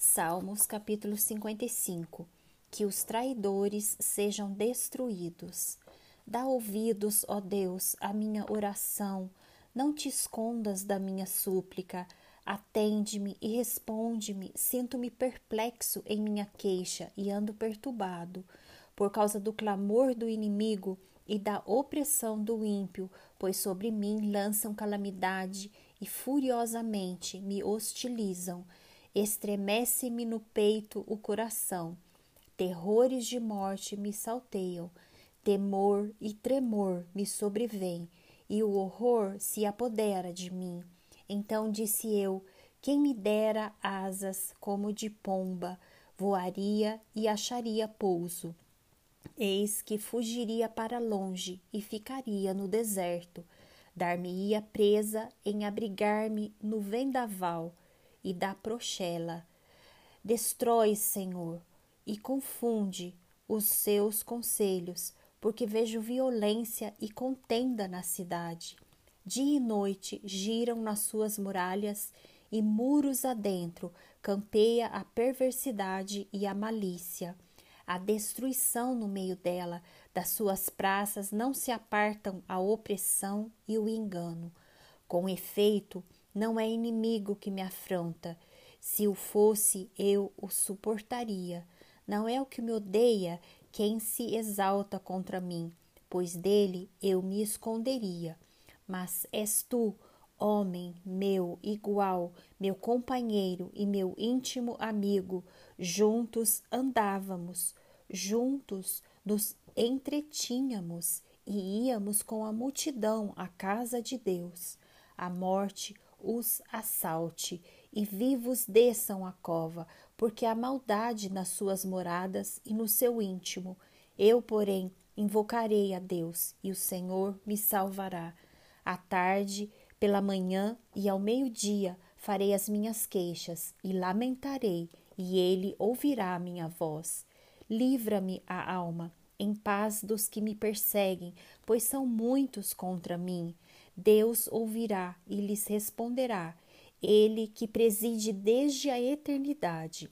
Salmos capítulo 55 Que os traidores sejam destruídos. Dá ouvidos, ó Deus, à minha oração, não te escondas da minha súplica. Atende-me e responde-me. Sinto-me perplexo em minha queixa e ando perturbado por causa do clamor do inimigo e da opressão do ímpio, pois sobre mim lançam calamidade e furiosamente me hostilizam estremece-me no peito o coração, terrores de morte me salteiam, temor e tremor me sobrevêm, e o horror se apodera de mim. Então disse eu: Quem me dera asas como de pomba, voaria e acharia pouso. Eis que fugiria para longe e ficaria no deserto, dar-me-ia presa em abrigar-me no vendaval e da prochela. Destrói, Senhor, e confunde os seus conselhos, porque vejo violência e contenda na cidade. Dia e noite giram nas suas muralhas e muros adentro campeia a perversidade e a malícia. A destruição no meio dela, das suas praças não se apartam a opressão e o engano. Com efeito, não é inimigo que me afronta. Se o fosse, eu o suportaria. Não é o que me odeia quem se exalta contra mim, pois dele eu me esconderia. Mas és tu, homem meu igual, meu companheiro e meu íntimo amigo, juntos andávamos, juntos nos entretínhamos e íamos com a multidão à casa de Deus. A morte os assalte e vivos desçam a cova, porque há maldade nas suas moradas e no seu íntimo. Eu, porém, invocarei a Deus e o Senhor me salvará. À tarde, pela manhã e ao meio-dia farei as minhas queixas e lamentarei, e ele ouvirá a minha voz. Livra-me a alma, em paz dos que me perseguem, pois são muitos contra mim. Deus ouvirá e lhes responderá, Ele que preside desde a eternidade,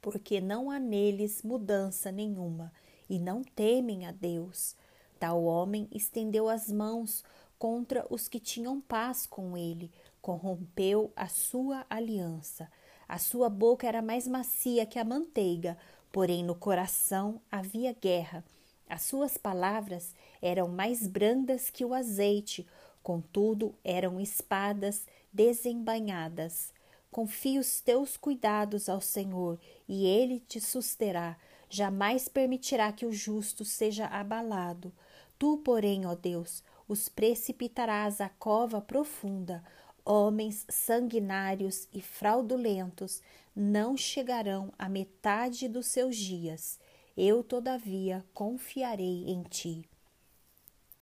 porque não há neles mudança nenhuma e não temem a Deus. Tal homem estendeu as mãos contra os que tinham paz com ele, corrompeu a sua aliança. A sua boca era mais macia que a manteiga, porém no coração havia guerra. As suas palavras eram mais brandas que o azeite, Contudo, eram espadas desembainhadas. Confia os teus cuidados ao Senhor, e ele te susterá. Jamais permitirá que o justo seja abalado. Tu, porém, ó Deus, os precipitarás à cova profunda. Homens sanguinários e fraudulentos não chegarão à metade dos seus dias. Eu, todavia, confiarei em ti.